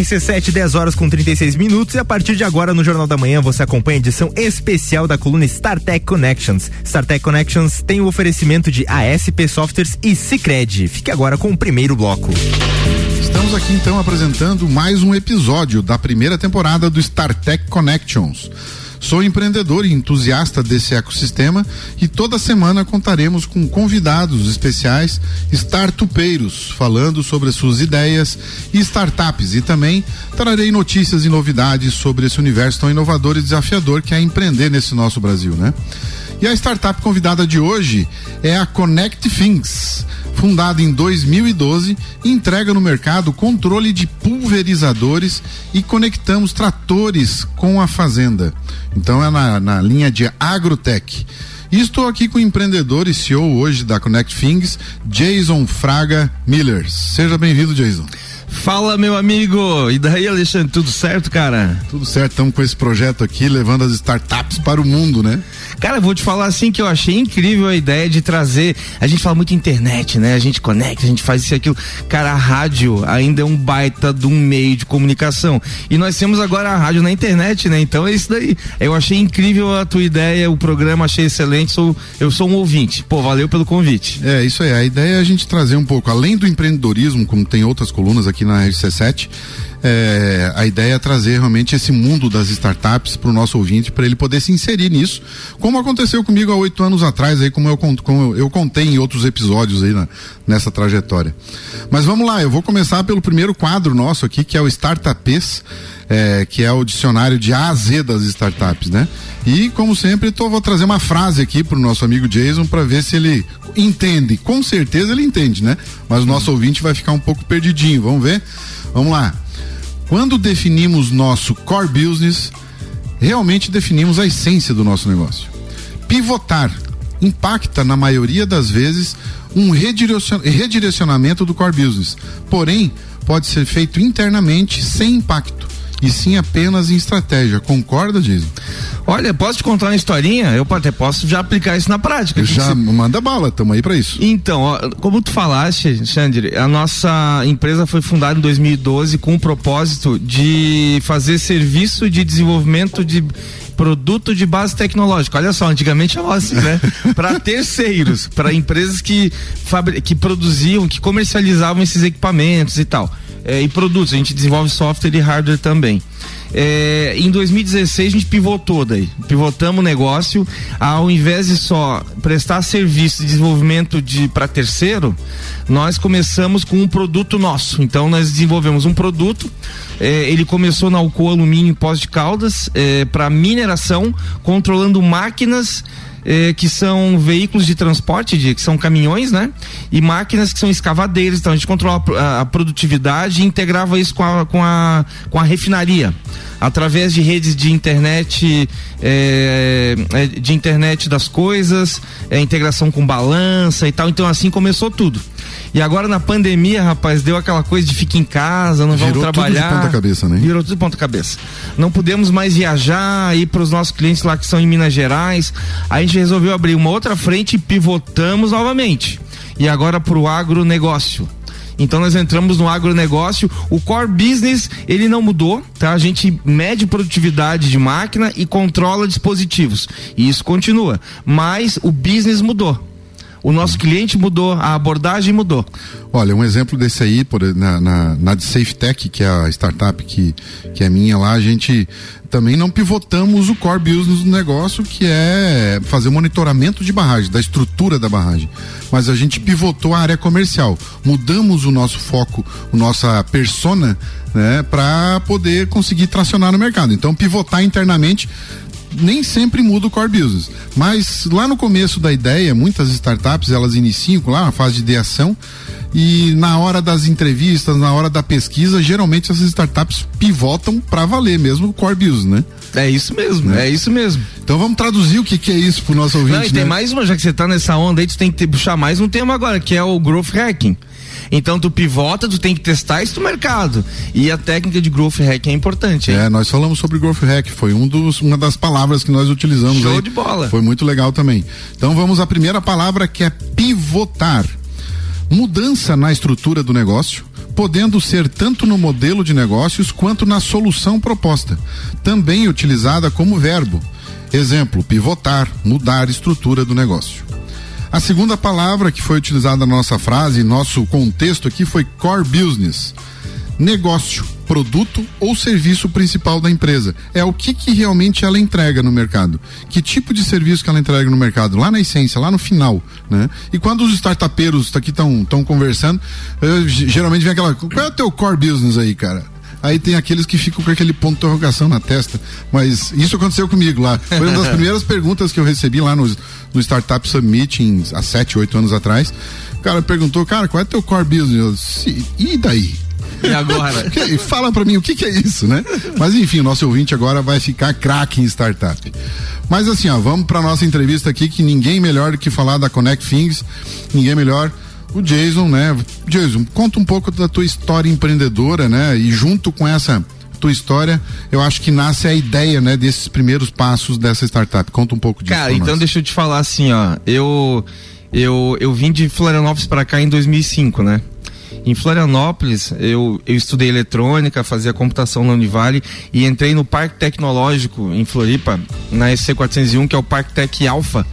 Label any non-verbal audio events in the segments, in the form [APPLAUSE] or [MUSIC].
RC7, 10 horas com 36 minutos. E a partir de agora, no Jornal da Manhã, você acompanha a edição especial da coluna StarTech Connections. StarTech Connections tem o oferecimento de ASP Softwares e Cicred. Fique agora com o primeiro bloco. Estamos aqui então apresentando mais um episódio da primeira temporada do StarTech Connections. Sou empreendedor e entusiasta desse ecossistema e toda semana contaremos com convidados especiais startupeiros falando sobre suas ideias e startups e também trarei notícias e novidades sobre esse universo tão inovador e desafiador que é empreender nesse nosso Brasil, né? E a startup convidada de hoje é a Connect Things. Fundada em 2012, entrega no mercado controle de pulverizadores e conectamos tratores com a fazenda. Então é na, na linha de agrotech. E estou aqui com o empreendedor e CEO hoje da Connect Things, Jason Fraga Miller. Seja bem-vindo, Jason. Fala, meu amigo! E daí, Alexandre, tudo certo, cara? Tudo certo, estamos com esse projeto aqui, levando as startups para o mundo, né? Cara, vou te falar assim que eu achei incrível a ideia de trazer. A gente fala muito internet, né? A gente conecta, a gente faz isso e aquilo. Cara, a rádio ainda é um baita de um meio de comunicação. E nós temos agora a rádio na internet, né? Então é isso daí. Eu achei incrível a tua ideia, o programa, achei excelente. Sou, eu sou um ouvinte. Pô, valeu pelo convite. É, isso aí. A ideia é a gente trazer um pouco, além do empreendedorismo, como tem outras colunas aqui na RC7, é, a ideia é trazer realmente esse mundo das startups para o nosso ouvinte, para ele poder se inserir nisso, como aconteceu comigo há oito anos atrás, aí como eu, como eu contei em outros episódios aí na, nessa trajetória. Mas vamos lá, eu vou começar pelo primeiro quadro nosso aqui, que é o Startupes, é, que é o dicionário de A a Z das startups, né? E como sempre, tô, vou trazer uma frase aqui para o nosso amigo Jason para ver se ele entende. Com certeza ele entende, né? Mas o nosso ouvinte vai ficar um pouco perdidinho. Vamos ver? Vamos lá. Quando definimos nosso core business, realmente definimos a essência do nosso negócio. Pivotar impacta, na maioria das vezes, um redirecionamento do core business. Porém, pode ser feito internamente sem impacto e sim apenas em estratégia. Concorda, Jason? Olha, posso te contar uma historinha? Eu até posso já aplicar isso na prática. Já você... manda bala, estamos aí para isso. Então, ó, como tu falaste, Xandre, a nossa empresa foi fundada em 2012 com o propósito de fazer serviço de desenvolvimento de produto de base tecnológica. Olha só, antigamente chamava assim, né? [LAUGHS] para terceiros, para empresas que, que produziam, que comercializavam esses equipamentos e tal é, e produtos. A gente desenvolve software e hardware também. É, em 2016 a gente pivotou daí, pivotamos o negócio, ao invés de só prestar serviço de desenvolvimento de para terceiro, nós começamos com um produto nosso. Então nós desenvolvemos um produto, é, ele começou na Alcoa Alumínio Pós de Caldas é, para mineração, controlando máquinas eh, que são veículos de transporte, de, que são caminhões, né? E máquinas que são escavadeiras. Então a gente controla a, a produtividade e integrava isso com a, com a, com a refinaria através de redes de internet, é, de internet das coisas, é, integração com balança e tal. Então assim começou tudo. E agora na pandemia, rapaz, deu aquela coisa de ficar em casa, não Virou vamos trabalhar. Tudo de ponta cabeça, né? Virou tudo de ponta cabeça. Não podemos mais viajar, ir para os nossos clientes lá que são em Minas Gerais. A gente resolveu abrir uma outra frente e pivotamos novamente. E agora para o agronegócio. Então nós entramos no agronegócio. O core business ele não mudou, tá? A gente mede produtividade de máquina e controla dispositivos. E isso continua. Mas o business mudou. O nosso cliente mudou, a abordagem mudou. Olha, um exemplo desse aí, por, na, na, na de SafeTech, que é a startup que, que é minha lá, a gente também não pivotamos o core business do negócio, que é fazer monitoramento de barragem, da estrutura da barragem. Mas a gente pivotou a área comercial. Mudamos o nosso foco, a nossa persona, né, para poder conseguir tracionar no mercado. Então, pivotar internamente nem sempre muda o core business. Mas lá no começo da ideia, muitas startups elas iniciam lá na fase de ideação e na hora das entrevistas, na hora da pesquisa, geralmente essas startups pivotam para valer mesmo o core business, né? É isso mesmo, né? é isso mesmo. Então vamos traduzir o que, que é isso pro nosso ouvinte. Não, e tem né? mais uma, já que você tá nessa onda aí, tu tem que puxar mais um tema agora, que é o growth hacking. Então tu pivota, tu tem que testar isso no mercado. E a técnica de growth hack é importante. Hein? É, nós falamos sobre growth hack, foi um dos, uma das palavras que nós utilizamos Show aí. de bola. Foi muito legal também. Então vamos à primeira palavra que é pivotar. Mudança na estrutura do negócio podendo ser tanto no modelo de negócios quanto na solução proposta, também utilizada como verbo. Exemplo: pivotar, mudar a estrutura do negócio. A segunda palavra que foi utilizada na nossa frase, nosso contexto aqui foi core business. Negócio, produto ou serviço principal da empresa. É o que, que realmente ela entrega no mercado. Que tipo de serviço que ela entrega no mercado, lá na essência, lá no final, né? E quando os startupeiros aqui estão conversando, eu, geralmente vem aquela, qual é o teu core business aí, cara? Aí tem aqueles que ficam com aquele ponto de interrogação na testa. Mas isso aconteceu comigo lá. Foi uma das [LAUGHS] primeiras perguntas que eu recebi lá no, no Startup Summit em, há sete, oito anos atrás. O cara perguntou, cara, qual é teu core business? Eu disse, e daí? E agora? [LAUGHS] Fala para mim o que, que, é isso, né? Mas enfim, o nosso ouvinte agora vai ficar craque em startup. Mas assim, ó, vamos para nossa entrevista aqui que ninguém melhor do que falar da Connect Things, ninguém melhor o Jason, né? Jason, conta um pouco da tua história empreendedora, né? E junto com essa tua história, eu acho que nasce a ideia, né, desses primeiros passos dessa startup. Conta um pouco disso. Cara, então nós. deixa eu te falar assim, ó. Eu eu eu vim de Florianópolis para cá em 2005, né? Em Florianópolis, eu, eu estudei eletrônica, fazia computação na Univale e entrei no Parque Tecnológico em Floripa, na SC 401, que é o Parque Tech Alpha.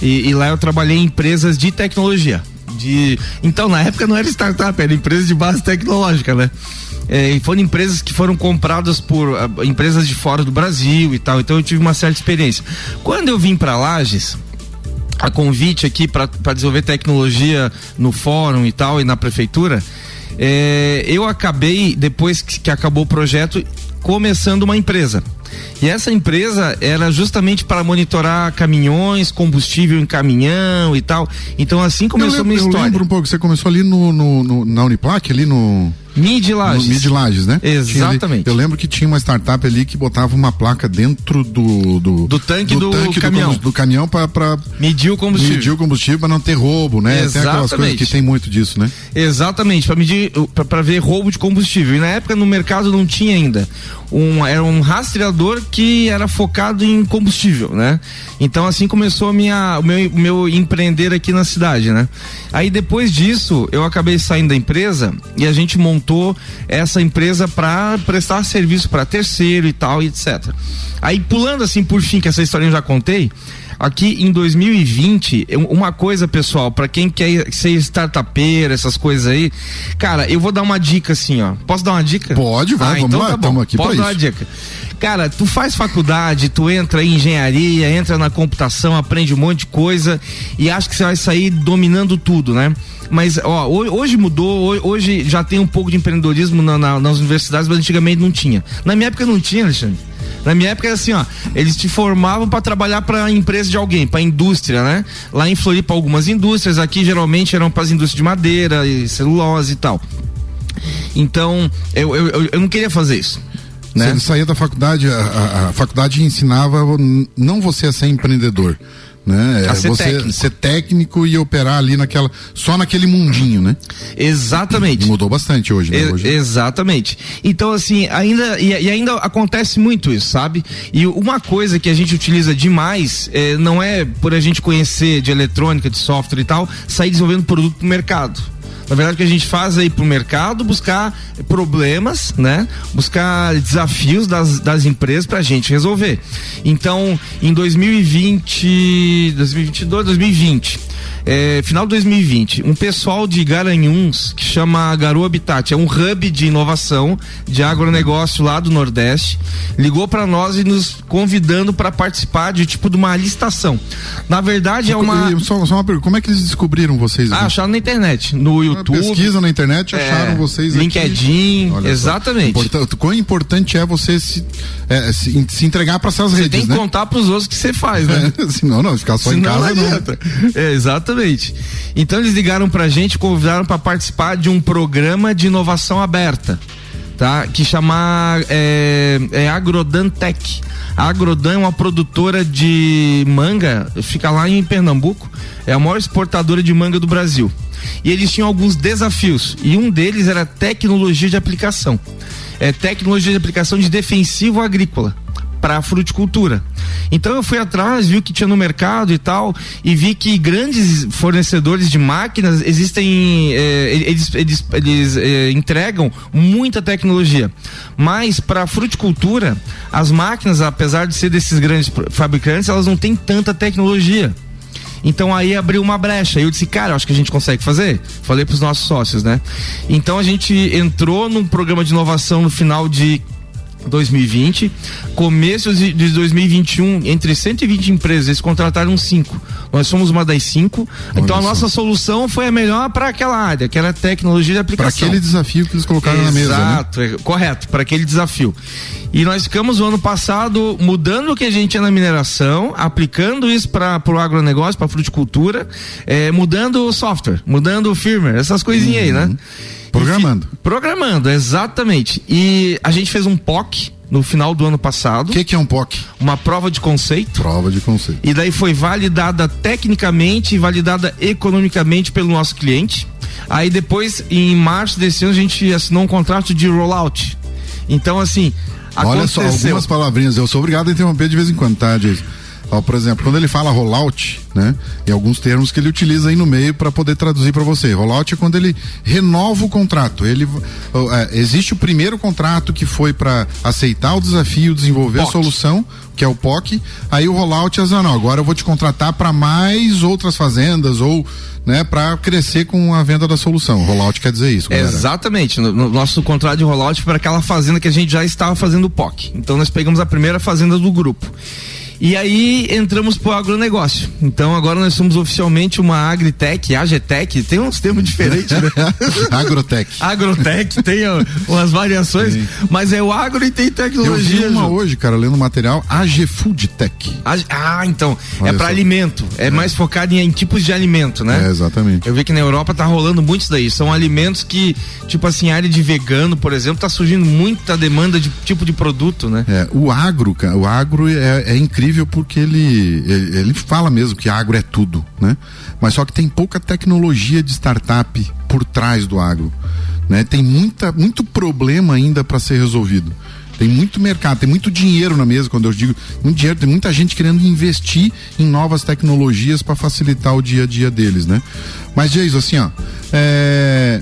E, e lá eu trabalhei em empresas de tecnologia de. Então, na época não era startup, era empresa de base tecnológica, né? É, e foram empresas que foram compradas por uh, empresas de fora do Brasil e tal. Então eu tive uma certa experiência. Quando eu vim para Lages, a convite aqui para desenvolver tecnologia no fórum e tal e na prefeitura, é, eu acabei, depois que, que acabou o projeto, começando uma empresa. E essa empresa era justamente para monitorar caminhões, combustível em caminhão e tal. Então assim começou a minha história. Eu lembro um pouco, você começou ali no, no, no na Uniplac, ali no Mid Lages. Mid Lages, né? Exatamente. Eu lembro que tinha uma startup ali que botava uma placa dentro do do, do tanque do, do, tanque caminhão, do, do caminhão para medir o combustível. Medir o combustível para não ter roubo, né? Exatamente. Tem aquelas coisas que tem muito disso, né? Exatamente, para medir para ver roubo de combustível. E na época no mercado não tinha ainda um era um rastreador que era focado em combustível, né? Então assim começou a minha o meu, meu empreender aqui na cidade, né? Aí depois disso eu acabei saindo da empresa e a gente montou montou essa empresa para prestar serviço para terceiro e tal, e etc. Aí pulando assim por fim, que essa história eu já contei, aqui em 2020, uma coisa, pessoal, para quem quer ser startupeiro, essas coisas aí, cara, eu vou dar uma dica assim, ó. Posso dar uma dica? Pode, vai, ah, vamos então lá, tá aqui Posso dar isso. uma dica. Cara, tu faz faculdade, tu entra em engenharia, entra na computação, aprende um monte de coisa e acha que você vai sair dominando tudo, né? Mas, ó, hoje mudou, hoje já tem um pouco de empreendedorismo na, na, nas universidades, mas antigamente não tinha. Na minha época não tinha, Alexandre. Na minha época era assim, ó, eles te formavam para trabalhar para empresa de alguém, para indústria, né? Lá em Floripa algumas indústrias, aqui geralmente eram para as indústrias de madeira e celulose e tal. Então, eu, eu, eu não queria fazer isso. Né? Você saía da faculdade, a, a, a faculdade ensinava não você a ser empreendedor né? A ser você técnico. ser técnico e operar ali naquela, só naquele mundinho, né? Exatamente. Mudou bastante hoje, né? Hoje... Exatamente. Então, assim, ainda, e, e, ainda acontece muito isso, sabe? E uma coisa que a gente utiliza demais, é, não é por a gente conhecer de eletrônica, de software e tal, sair desenvolvendo produto pro mercado. Na verdade, o que a gente faz é ir pro mercado buscar problemas, né? Buscar desafios das, das empresas pra gente resolver. Então, em 2020, 2022, 2020, é, final de 2020, um pessoal de Garanhuns que chama Garoa Habitat, é um hub de inovação de agronegócio lá do Nordeste, ligou para nós e nos convidando para participar de tipo de uma licitação. Na verdade é uma só, só uma pergunta, como é que eles descobriram vocês? Ah, acharam na internet, no YouTube. Pesquisa na internet, acharam é, vocês LinkedIn, aqui. exatamente. Importan quão importante é você se, é, se, se entregar para essas redes, Você tem que né? contar para os outros que você faz, né? [LAUGHS] É, senão não, ficar só senão em casa não. não. É, exatamente. Exatamente. Então eles ligaram pra gente, convidaram para participar de um programa de inovação aberta, tá? Que chamar é, é Agrodan Tech. A Agrodan é uma produtora de manga, fica lá em Pernambuco, é a maior exportadora de manga do Brasil. E eles tinham alguns desafios, e um deles era tecnologia de aplicação. É tecnologia de aplicação de defensivo agrícola para fruticultura. Então eu fui atrás, vi o que tinha no mercado e tal, e vi que grandes fornecedores de máquinas existem, eh, eles, eles, eles eh, entregam muita tecnologia. Mas para fruticultura, as máquinas, apesar de ser desses grandes fabricantes, elas não têm tanta tecnologia. Então aí abriu uma brecha. Eu disse, cara, acho que a gente consegue fazer. Falei para os nossos sócios, né? Então a gente entrou num programa de inovação no final de 2020, começo de 2021, entre 120 empresas, eles contrataram cinco. Nós somos uma das cinco. Olha então a nossa solução foi a melhor para aquela área, que era tecnologia de aplicação. Para aquele desafio que eles colocaram Exato, na mesa. Né? Exato, né? correto, para aquele desafio. E nós ficamos o ano passado mudando o que a gente tinha na mineração, aplicando isso para o agronegócio, para fruticultura, é, mudando o software, mudando o firmware, essas coisinhas uhum. aí, né? Programando. E, programando, exatamente. E a gente fez um POC no final do ano passado. O que, que, é um POC? Uma prova de conceito. Prova de conceito. E daí foi validada tecnicamente e validada economicamente pelo nosso cliente. Aí depois, em março desse ano, a gente assinou um contrato de rollout. Então, assim. Olha só, algumas palavrinhas. Eu sou obrigado a interromper de vez em quando, tá, Jason? Ó, por exemplo, quando ele fala rollout, né? E alguns termos que ele utiliza aí no meio para poder traduzir para você. Rollout é quando ele renova o contrato. Ele é, existe o primeiro contrato que foi para aceitar o desafio, desenvolver POC. a solução, que é o POC. Aí o rollout é ah, não, agora eu vou te contratar para mais outras fazendas ou né, para crescer com a venda da solução. Rollout quer dizer isso, galera. Exatamente. No, no nosso contrato de rollout para aquela fazenda que a gente já estava fazendo o POC. Então nós pegamos a primeira fazenda do grupo. E aí entramos pro agronegócio. Então agora nós somos oficialmente uma Agritech, AGTech, tem uns termos diferentes, né? [LAUGHS] Agrotech. Agrotech, tem umas variações, Sim. mas é o agro e tem tecnologia. Eu vi uma hoje, cara, lendo material, AG Food Tech. Ah, então, é Olha é para alimento, é, é, mais focado em, em, tipos de alimento, né? É, exatamente. Eu vi que na Europa tá rolando muito isso daí, são alimentos que, tipo assim, área de vegano, por exemplo, tá surgindo muita demanda de tipo de produto, né? É, o agro, o agro é, é incrível incrível porque ele, ele, ele fala mesmo que agro é tudo, né? Mas só que tem pouca tecnologia de startup por trás do agro, né? Tem muita, muito problema ainda para ser resolvido. Tem muito mercado, tem muito dinheiro na mesa, quando eu digo muito dinheiro, tem muita gente querendo investir em novas tecnologias para facilitar o dia a dia deles, né? Mas, Jason, assim, ó, é,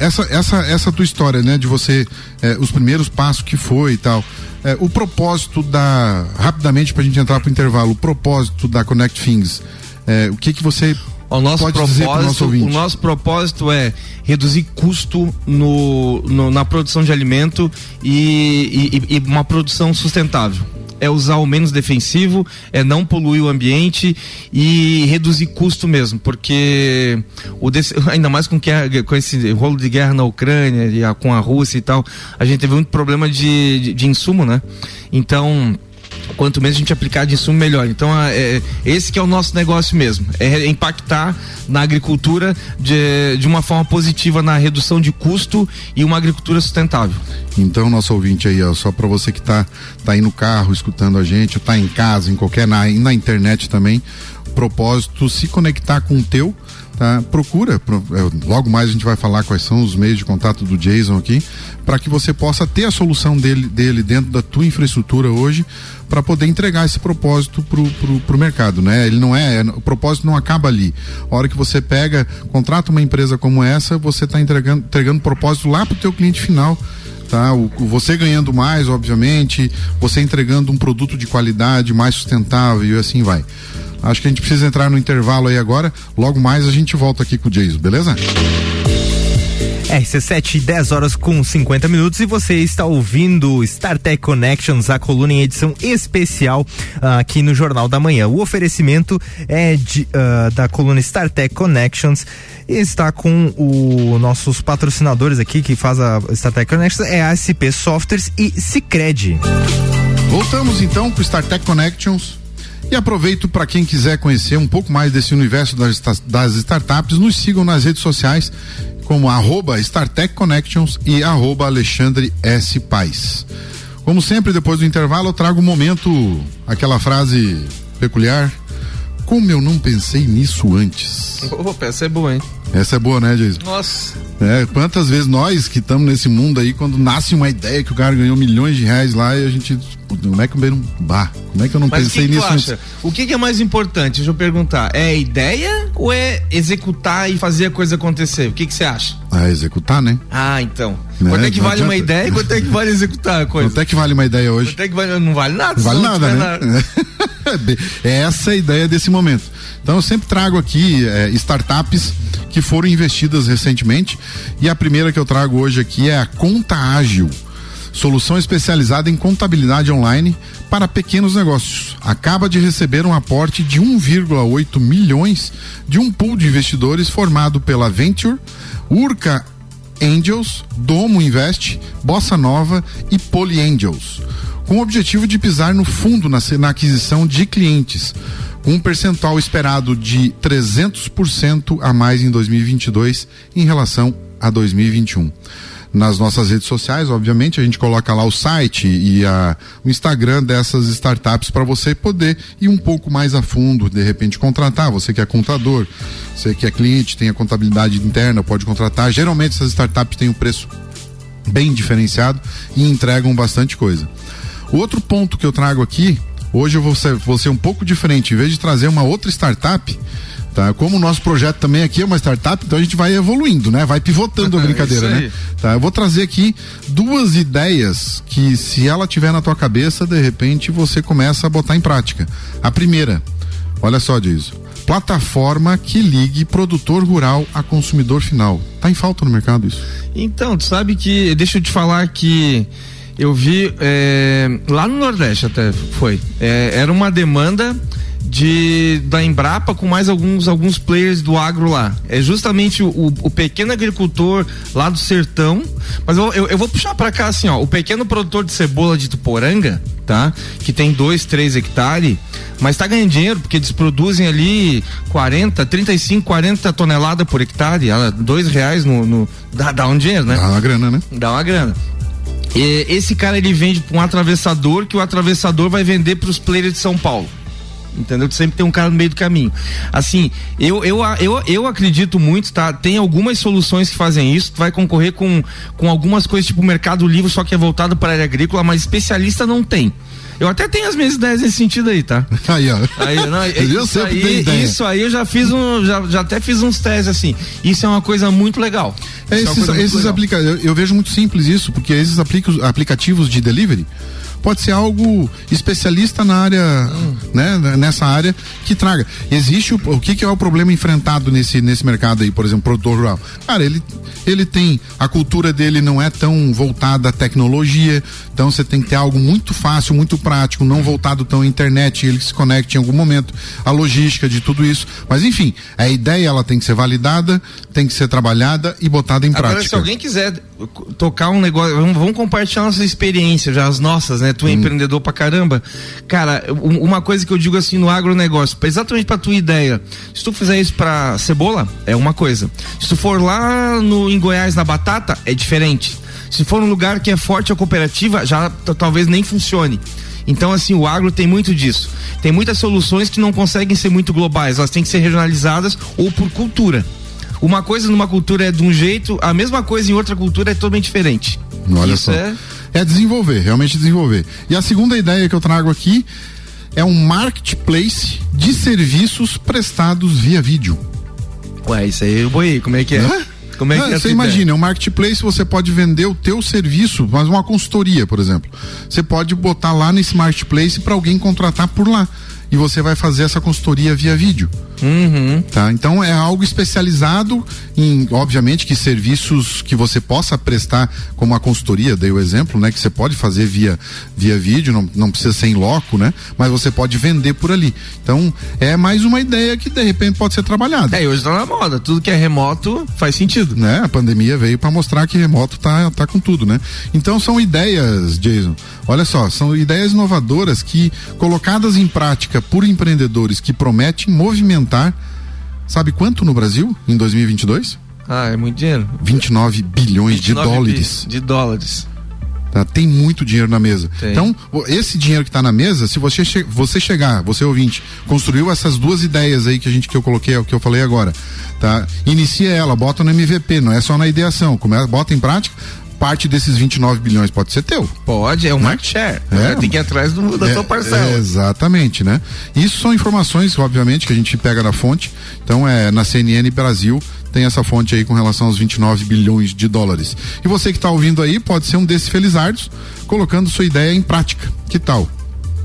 essa, essa, essa tua história, né, de você, é, os primeiros passos que foi e tal, é, o propósito da, rapidamente para a gente entrar para o intervalo, o propósito da Connect Things, é, o que que você o nosso pode propósito, nosso? O nosso propósito é reduzir custo no, no na produção de alimento e, e, e uma produção sustentável é usar o menos defensivo, é não poluir o ambiente e reduzir custo mesmo, porque o desse, [LAUGHS] ainda mais com, que, com esse rolo de guerra na Ucrânia e a, com a Rússia e tal, a gente teve muito problema de, de, de insumo, né? Então quanto menos a gente aplicar de insumo, melhor. Então, é, esse que é o nosso negócio mesmo, é impactar na agricultura de, de uma forma positiva na redução de custo e uma agricultura sustentável. Então, nosso ouvinte aí, ó, só para você que tá, tá aí no carro escutando a gente, ou tá em casa, em qualquer, na, na internet também, propósito, se conectar com o teu, tá? Procura, é, logo mais a gente vai falar quais são os meios de contato do Jason aqui, para que você possa ter a solução dele, dele dentro da tua infraestrutura hoje, para poder entregar esse propósito pro, pro, pro mercado, né? Ele não é, o propósito não acaba ali. A hora que você pega, contrata uma empresa como essa, você está entregando, entregando propósito lá pro teu cliente final. Tá? O, você ganhando mais, obviamente, você entregando um produto de qualidade mais sustentável e assim vai. Acho que a gente precisa entrar no intervalo aí agora. Logo mais a gente volta aqui com o Jason, beleza? RC7, 10 horas com 50 minutos e você está ouvindo StarTech Connections, a coluna em edição especial uh, aqui no Jornal da Manhã. O oferecimento é de, uh, da coluna StarTech Connections e está com os nossos patrocinadores aqui que faz a StarTech Connections, é a SP Softwares e Cicred. Voltamos então com o StarTech Connections. E aproveito para quem quiser conhecer um pouco mais desse universo das, das startups, nos sigam nas redes sociais como arroba StarTech Connections e arroba Alexandre S. Paz. Como sempre, depois do intervalo, eu trago um momento, aquela frase peculiar. Como eu não pensei nisso antes? Opa, essa é boa, hein? Essa é boa, né, Jason? Nossa. É, quantas vezes nós que estamos nesse mundo aí, quando nasce uma ideia que o cara ganhou milhões de reais lá e a gente como é que eu bah, como é que eu não Mas pensei que que nisso? Acha? O que, que, é mais importante? Deixa eu perguntar. É ideia ou é executar e fazer a coisa acontecer? O que você acha? Ah, executar, né? Ah, então. Né? Quanto é que não vale uma ideia e quanto é que vale executar a coisa? Quanto é que vale uma ideia hoje? Quanto é que vale, não vale nada. Não vale nada, né? Nada. [LAUGHS] é essa a ideia desse momento. Então eu sempre trago aqui é, startups que foram investidas recentemente e a primeira que eu trago hoje aqui é a Conta Ágil solução especializada em contabilidade online para pequenos negócios. Acaba de receber um aporte de 1,8 milhões de um pool de investidores formado pela Venture, Urca Angels, Domo Invest, Bossa Nova e Poly Angels, com o objetivo de pisar no fundo na, na aquisição de clientes, um percentual esperado de 300% a mais em 2022 em relação a 2021 nas nossas redes sociais, obviamente, a gente coloca lá o site e a, o Instagram dessas startups para você poder ir um pouco mais a fundo, de repente contratar, você que é contador, você que é cliente, tem a contabilidade interna, pode contratar. Geralmente essas startups têm um preço bem diferenciado e entregam bastante coisa. O outro ponto que eu trago aqui, hoje eu vou ser, vou ser um pouco diferente, em vez de trazer uma outra startup, Tá? Como o nosso projeto também aqui é uma startup, então a gente vai evoluindo, né? Vai pivotando a brincadeira, né? Tá? Eu vou trazer aqui duas ideias que se ela tiver na tua cabeça, de repente você começa a botar em prática. A primeira, olha só disso. Plataforma que ligue produtor rural a consumidor final. Tá em falta no mercado isso? Então, tu sabe que, deixa eu te falar que eu vi é, lá no Nordeste até foi. É, era uma demanda de da Embrapa com mais alguns alguns players do agro lá. É justamente o, o pequeno agricultor lá do sertão. Mas eu, eu, eu vou puxar para cá assim, ó. O pequeno produtor de cebola de Tuporanga, tá? Que tem dois, três hectares, mas tá ganhando dinheiro porque eles produzem ali 40, 35, 40 toneladas por hectare, dois reais no, no dá, dá um dinheiro, né? Dá uma grana, né? Dá uma grana. Esse cara ele vende para um atravessador que o atravessador vai vender para os players de São Paulo entendeu? Sempre tem um cara no meio do caminho. Assim, eu, eu, eu, eu acredito muito, tá? Tem algumas soluções que fazem isso, tu vai concorrer com, com algumas coisas tipo Mercado Livre, só que é voltado para a área agrícola, mas especialista não tem. Eu até tenho as minhas ideias nesse sentido aí, tá? [LAUGHS] Aí, ó. Aí, não, [LAUGHS] eu isso, aí, isso aí eu já fiz um, já, já até fiz uns testes assim. Isso é uma coisa muito legal. É, esses, é esses aplica eu, eu, vejo muito simples isso, porque esses aplicativos de delivery, pode ser algo especialista na área, hum. né, nessa área que traga. Existe o, o que, que é o problema enfrentado nesse, nesse mercado aí, por exemplo, produtor rural? Cara, ele, ele tem, a cultura dele não é tão voltada à tecnologia, então você tem que ter algo muito fácil, muito prático, não voltado tão à internet, ele se conecte em algum momento, a logística de tudo isso. Mas enfim, a ideia ela tem que ser validada, tem que ser trabalhada e botada em Agora, prática. se alguém quiser tocar um negócio, vamos, vamos compartilhar nossa experiência, já as nossas, né? Tu é hum. empreendedor pra caramba. Cara, uma coisa que eu digo assim no agronegócio, exatamente pra tua ideia, se tu fizer isso pra cebola, é uma coisa. Se tu for lá no, em Goiás na batata, é diferente. Se for um lugar que é forte a cooperativa, já talvez nem funcione. Então, assim, o agro tem muito disso. Tem muitas soluções que não conseguem ser muito globais, elas têm que ser regionalizadas ou por cultura. Uma coisa numa cultura é de um jeito, a mesma coisa em outra cultura é totalmente diferente. Olha Isso só. É... é desenvolver, realmente desenvolver. E a segunda ideia que eu trago aqui é um marketplace de serviços prestados via vídeo. Ué, isso aí eu boiei, como é que é? Hã? Como é que é você imagina, é um marketplace você pode vender o teu serviço, mas uma consultoria, por exemplo. Você pode botar lá nesse marketplace para alguém contratar por lá e você vai fazer essa consultoria via vídeo. Uhum. Tá? Então é algo especializado em, obviamente, que serviços que você possa prestar, como a consultoria, dei o exemplo, né? Que você pode fazer via, via vídeo, não, não precisa ser em loco, né? Mas você pode vender por ali. Então é mais uma ideia que de repente pode ser trabalhada. É, hoje tá na moda, tudo que é remoto faz sentido. Né? A pandemia veio para mostrar que remoto tá, tá com tudo, né? Então são ideias, Jason. Olha só, são ideias inovadoras que, colocadas em prática por empreendedores que prometem movimentar, sabe quanto no Brasil em 2022? Ah, é muito dinheiro. 29 bilhões 29 de dólares. De dólares. Tá? Tem muito dinheiro na mesa. Tem. Então, esse dinheiro que está na mesa, se você, che você chegar, você ouvinte, construiu essas duas ideias aí que a gente que eu coloquei, que eu falei agora, tá? Inicia ela, bota no MVP, não é só na ideação, come, bota em prática, parte desses 29 bilhões pode ser teu. Pode, é um market share. É. Tem que ir atrás do, da é, tua parcela. É, exatamente, né? Isso são informações, obviamente, que a gente pega na fonte. Então, é na CNN Brasil tem essa fonte aí com relação aos 29 bilhões de dólares. E você que está ouvindo aí pode ser um desses felizardos, colocando sua ideia em prática. Que tal?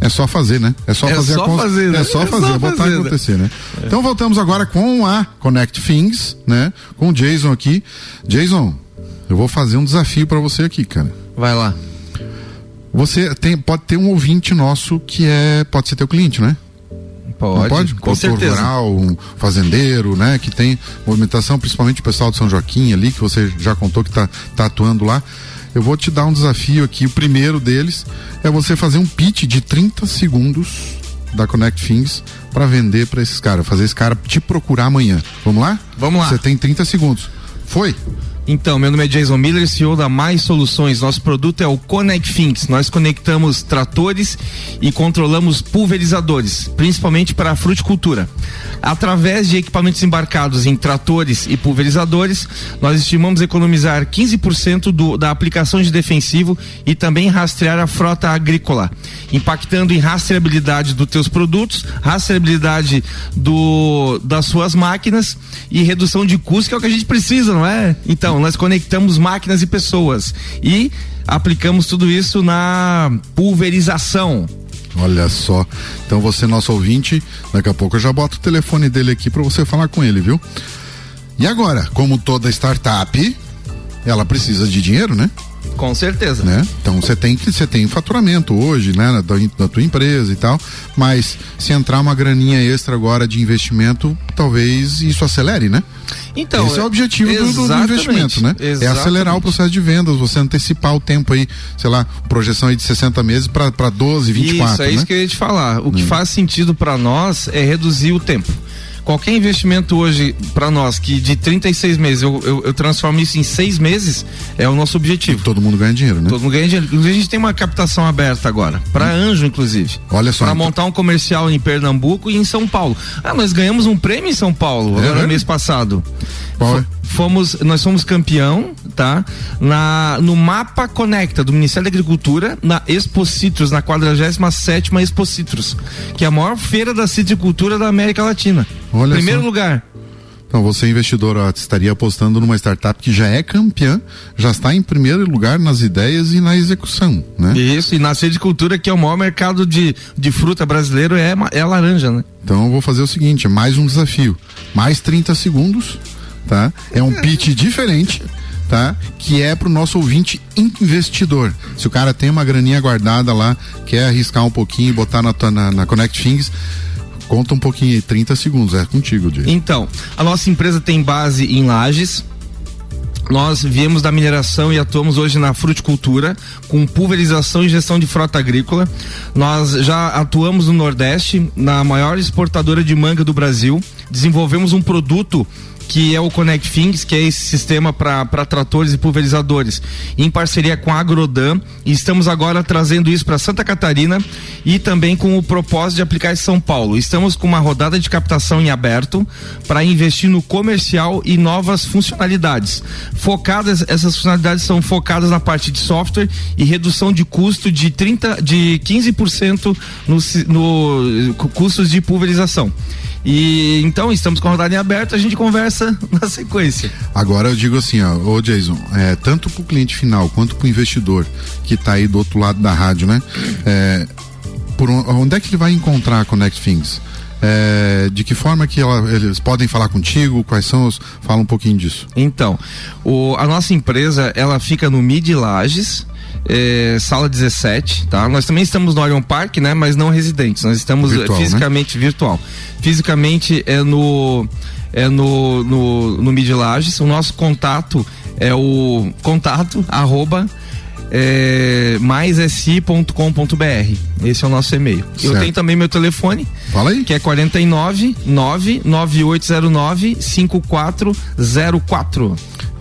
É só fazer, né? É só é fazer só a cons... fazer, né? É só é fazer, só botar fazer, e acontecer, né? É. Então voltamos agora com a Connect Things, né? Com o Jason aqui. Jason, eu vou fazer um desafio para você aqui, cara. Vai lá. Você tem, pode ter um ouvinte nosso que é, pode ser teu cliente, né? Pode, Não pode? com certeza. rural, um fazendeiro, né? Que tem movimentação, principalmente o pessoal de São Joaquim ali, que você já contou que tá, tá atuando lá. Eu vou te dar um desafio aqui. O primeiro deles é você fazer um pitch de 30 segundos da Connect Things para vender para esses caras, fazer esse cara te procurar amanhã. Vamos lá? Vamos lá. Você tem 30 segundos. Foi? Então, meu nome é Jason Miller, CEO da Mais Soluções. Nosso produto é o Connect Things. Nós conectamos tratores e controlamos pulverizadores, principalmente para a fruticultura. Através de equipamentos embarcados em tratores e pulverizadores, nós estimamos economizar 15% do, da aplicação de defensivo e também rastrear a frota agrícola, impactando em rastreabilidade dos teus produtos, rastreabilidade do, das suas máquinas e redução de custos, que é o que a gente precisa, não é? Então, nós conectamos máquinas e pessoas e aplicamos tudo isso na pulverização. Olha só. Então você, nosso ouvinte, daqui a pouco eu já boto o telefone dele aqui para você falar com ele, viu? E agora, como toda startup, ela precisa de dinheiro, né? Com certeza. Né? Então você tem que você tem faturamento hoje, né, da, da, tua empresa e tal, mas se entrar uma graninha extra agora de investimento, talvez isso acelere, né? Então, esse é o objetivo do, do, investimento, né? Exatamente. É acelerar o processo de vendas, você antecipar o tempo aí, sei lá, projeção aí de 60 meses para 12, 24, Isso, é né? isso que eu ia te falar. O que hum. faz sentido para nós é reduzir o tempo qualquer investimento hoje para nós que de 36 meses eu, eu, eu, transformo isso em seis meses é o nosso objetivo. Todo mundo ganha dinheiro, né? Todo mundo ganha dinheiro. Inclusive a gente tem uma captação aberta agora para hum. Anjo, inclusive. Olha só. Para então. montar um comercial em Pernambuco e em São Paulo. Ah, nós ganhamos um prêmio em São Paulo é, agora no mês passado. Qual é? Fomos, nós fomos campeão, tá? Na, no Mapa Conecta do Ministério da Agricultura, na Expositrus, na 47 Expositrus, que é a maior feira da citricultura da América Latina. Olha Primeiro só. lugar. Então, você, investidor, ó, estaria apostando numa startup que já é campeã, já está em primeiro lugar nas ideias e na execução, né? Isso, e na citricultura, que é o maior mercado de, de fruta brasileiro, é, é a laranja, né? Então, eu vou fazer o seguinte: mais um desafio. Mais 30 segundos, tá? É um pitch diferente tá? Que é para o nosso ouvinte investidor. Se o cara tem uma graninha guardada lá, quer arriscar um pouquinho e botar na, na, na Connect Things, Conta um pouquinho aí, 30 segundos, é contigo, Diego. Então, a nossa empresa tem base em Lages, nós viemos da mineração e atuamos hoje na fruticultura, com pulverização e gestão de frota agrícola. Nós já atuamos no Nordeste, na maior exportadora de manga do Brasil. Desenvolvemos um produto que é o Connect Things, que é esse sistema para tratores e pulverizadores, em parceria com a Agrodan. E estamos agora trazendo isso para Santa Catarina e também com o propósito de aplicar em São Paulo. Estamos com uma rodada de captação em aberto para investir no comercial e novas funcionalidades. Focadas, essas funcionalidades são focadas na parte de software e redução de custo de 30, de 15% no, no custos de pulverização. E então estamos com a rodada em aberto, a gente conversa [LAUGHS] na sequência. Agora eu digo assim, ó, ô Jason, é, tanto para o cliente final quanto para o investidor que está aí do outro lado da rádio, né? É, por onde é que ele vai encontrar a Connect Things? É, de que forma que ela, eles podem falar contigo? Quais são os. Fala um pouquinho disso. Então, o, a nossa empresa ela fica no Mid Lages é, sala 17, tá? Nós também estamos no Orion Park, né? Mas não residentes. Nós estamos virtual, fisicamente né? virtual. Fisicamente é no é no no, no Mid Lages. O nosso contato é o contato arroba é, maissi.com.br. Esse é o nosso e-mail. Certo. Eu tenho também meu telefone. Fala aí. Que é 49 99809 5404.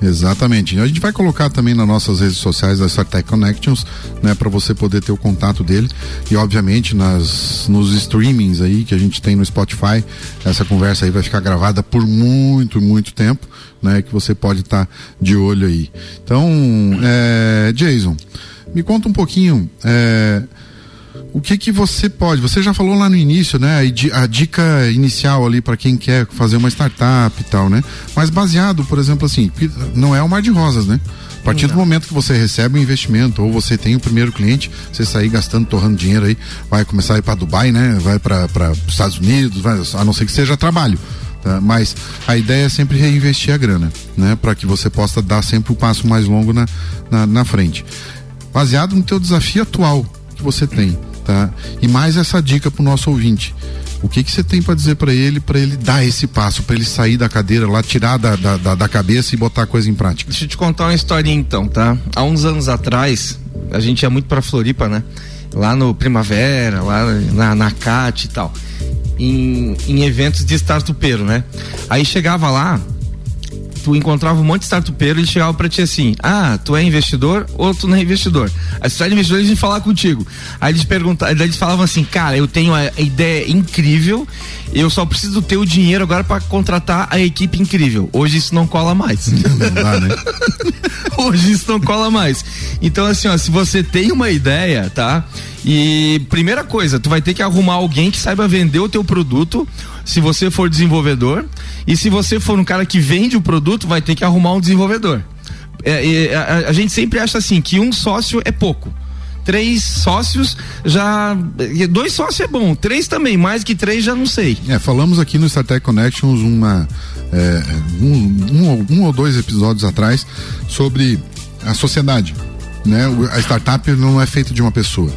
Exatamente. A gente vai colocar também nas nossas redes sociais da StarTech Connections, né, para você poder ter o contato dele e obviamente nas nos streamings aí que a gente tem no Spotify, essa conversa aí vai ficar gravada por muito, muito tempo, né, que você pode estar tá de olho aí. Então, é, Jason, me conta um pouquinho, é, o que que você pode? Você já falou lá no início, né? A dica inicial ali para quem quer fazer uma startup e tal, né? Mas baseado, por exemplo, assim, não é o mar de rosas, né? A partir do momento que você recebe um investimento ou você tem o primeiro cliente, você sair gastando, torrando dinheiro aí, vai começar a ir para Dubai, né? Vai para os Estados Unidos, vai, a não ser que seja trabalho. Tá? Mas a ideia é sempre reinvestir a grana, né? Para que você possa dar sempre o um passo mais longo na, na, na frente. Baseado no teu desafio atual que você tem tá? E mais essa dica para o nosso ouvinte. O que que você tem para dizer para ele, para ele dar esse passo, para ele sair da cadeira lá, tirar da, da, da, cabeça e botar a coisa em prática? Deixa eu te contar uma historinha então, tá? Há uns anos atrás, a gente ia muito para Floripa, né? Lá no Primavera, lá na, na CAT e tal. Em, em eventos de startupeiro, né? Aí chegava lá, tu encontrava um monte de startupeiro, ele chegava pra ti assim: Ah, tu é investidor ou tu não é investidor? Aí tu é investidor, eles vêm falar contigo. Aí eles perguntavam, eles falavam assim: Cara, eu tenho a ideia incrível, eu só preciso ter o dinheiro agora para contratar a equipe incrível. Hoje isso não cola mais. Não dá, né? [LAUGHS] Hoje isso não cola mais. Então, assim, ó, se você tem uma ideia, tá? E primeira coisa, tu vai ter que arrumar alguém que saiba vender o teu produto, se você for desenvolvedor, e se você for um cara que vende o produto, vai ter que arrumar um desenvolvedor. É, a, a gente sempre acha assim que um sócio é pouco três sócios já. Dois sócios é bom, três também, mais que três já não sei. É, falamos aqui no StarTech Connections uma, é, um, um, um, ou dois episódios atrás sobre a sociedade. Né? A startup não é feita de uma pessoa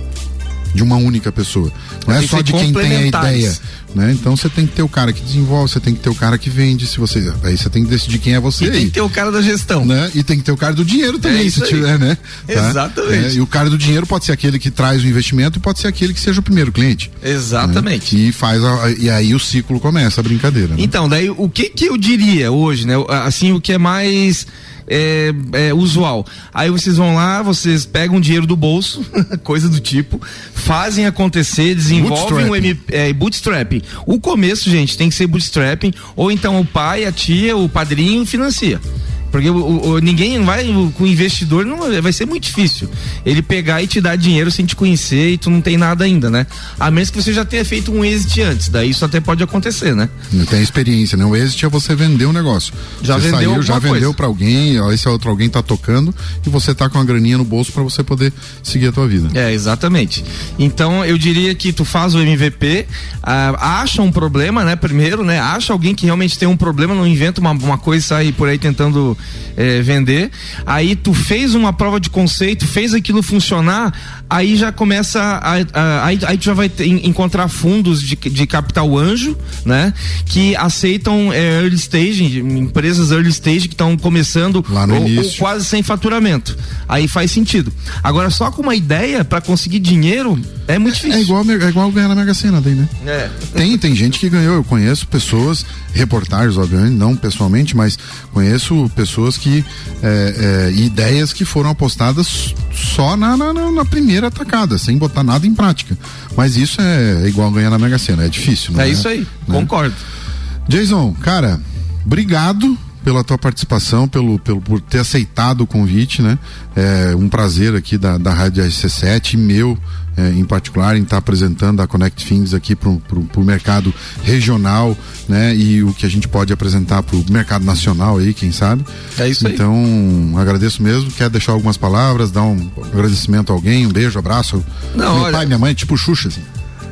de uma única pessoa. Não é só de quem tem a ideia. Né? Então você tem que ter o cara que desenvolve, você tem que ter o cara que vende, se você. Aí você tem que decidir quem é você. E aí. tem que ter o cara da gestão. Né? E tem que ter o cara do dinheiro também, é se tiver, né? Tá? Exatamente. É, e o cara do dinheiro pode ser aquele que traz o investimento e pode ser aquele que seja o primeiro cliente. Exatamente. Né? E faz a, e aí o ciclo começa a brincadeira. Né? Então, daí o que que eu diria hoje, né? Assim, o que é mais é, é, usual. Aí vocês vão lá, vocês pegam dinheiro do bolso, [LAUGHS] coisa do tipo, fazem acontecer, desenvolvem o um M, é, bootstrap. O começo, gente, tem que ser bootstrapping, ou então o pai, a tia, o padrinho financia. Porque o, o, ninguém vai, o, com o investidor não vai ser muito difícil. Ele pegar e te dar dinheiro sem te conhecer e tu não tem nada ainda, né? A menos que você já tenha feito um exit antes, daí isso até pode acontecer, né? Não tem experiência, né? O exit é você vender um negócio. Já você vendeu saiu, já vendeu para alguém, esse outro alguém tá tocando e você tá com a graninha no bolso para você poder seguir a tua vida. É, exatamente. Então eu diria que tu faz o MVP, ah, acha um problema, né? Primeiro, né? Acha alguém que realmente tem um problema, não inventa uma, uma coisa e sai por aí tentando é, vender. Aí tu fez uma prova de conceito, fez aquilo funcionar, aí já começa a, a, aí, aí tu já vai ter, encontrar fundos de, de capital anjo, né? Que aceitam é, early stage, empresas early stage que estão começando Lá no ou, início. ou quase sem faturamento. Aí faz sentido. Agora só com uma ideia para conseguir dinheiro é muito difícil. É igual, é igual ganhar na Mega Sena daí, né? É. Tem, tem gente que ganhou, eu conheço pessoas, reportagens, obviamente, não pessoalmente, mas conheço pessoas que é, é, ideias que foram apostadas só na, na, na, primeira atacada, sem botar nada em prática. Mas isso é igual ganhar na Mega Sena, é difícil, não é? É isso aí, né? concordo. Jason, cara, obrigado pela tua participação, pelo, pelo por ter aceitado o convite, né? É um prazer aqui da, da Rádio RC7, meu é, em particular, em estar tá apresentando a Connect Things aqui para o mercado regional, né? E o que a gente pode apresentar para o mercado nacional aí, quem sabe. É isso aí. Então, agradeço mesmo. Quer deixar algumas palavras, dar um agradecimento a alguém, um beijo, abraço. Não, Meu olha... pai, minha mãe, tipo Xuxa, assim.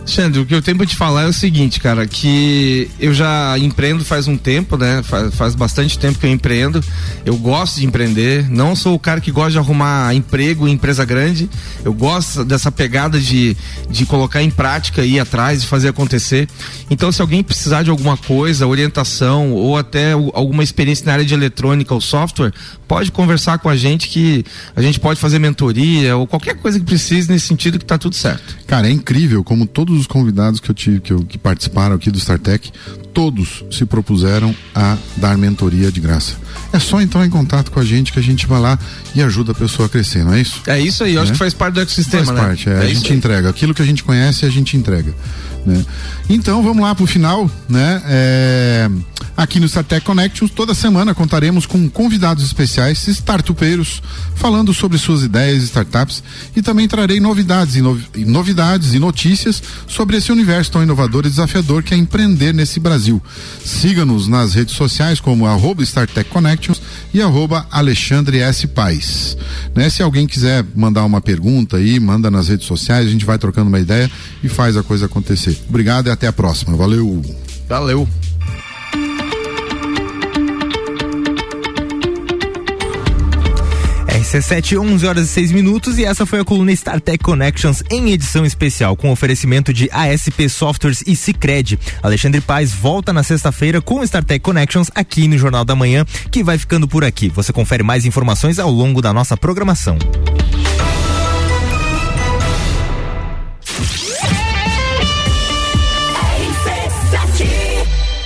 Xandre, o que eu tenho pra te falar é o seguinte, cara, que eu já empreendo faz um tempo, né? Faz, faz bastante tempo que eu empreendo. Eu gosto de empreender. Não sou o cara que gosta de arrumar emprego em empresa grande. Eu gosto dessa pegada de, de colocar em prática, ir atrás e fazer acontecer. Então, se alguém precisar de alguma coisa, orientação ou até alguma experiência na área de eletrônica ou software, pode conversar com a gente que a gente pode fazer mentoria ou qualquer coisa que precise nesse sentido que tá tudo certo. Cara, é incrível como todos os convidados que eu tive, que, eu, que participaram aqui do StarTech, todos se propuseram a dar mentoria de graça. É só entrar em contato com a gente que a gente vai lá e ajuda a pessoa a crescer, não é isso? É isso aí, eu é? acho que faz parte do ecossistema, faz né? parte, é, é a gente aí. entrega. Aquilo que a gente conhece, a gente entrega. Né? Então vamos lá para o final, né? É, aqui no StarTech Connections, toda semana contaremos com convidados especiais, startupeiros, falando sobre suas ideias, startups e também trarei novidades e novidades e notícias sobre esse universo tão inovador e desafiador que é empreender nesse Brasil. Siga-nos nas redes sociais como arroba StarTech Connections e arroba Alexandre S. Né? Se alguém quiser mandar uma pergunta aí, manda nas redes sociais, a gente vai trocando uma ideia e faz a coisa acontecer. Obrigado e até a próxima. Valeu. Valeu. RC7, 11 horas e 6 minutos e essa foi a coluna StarTech Connections em edição especial com oferecimento de ASP Softwares e Cicred. Alexandre Paz volta na sexta-feira com StarTech Connections aqui no Jornal da Manhã, que vai ficando por aqui. Você confere mais informações ao longo da nossa programação.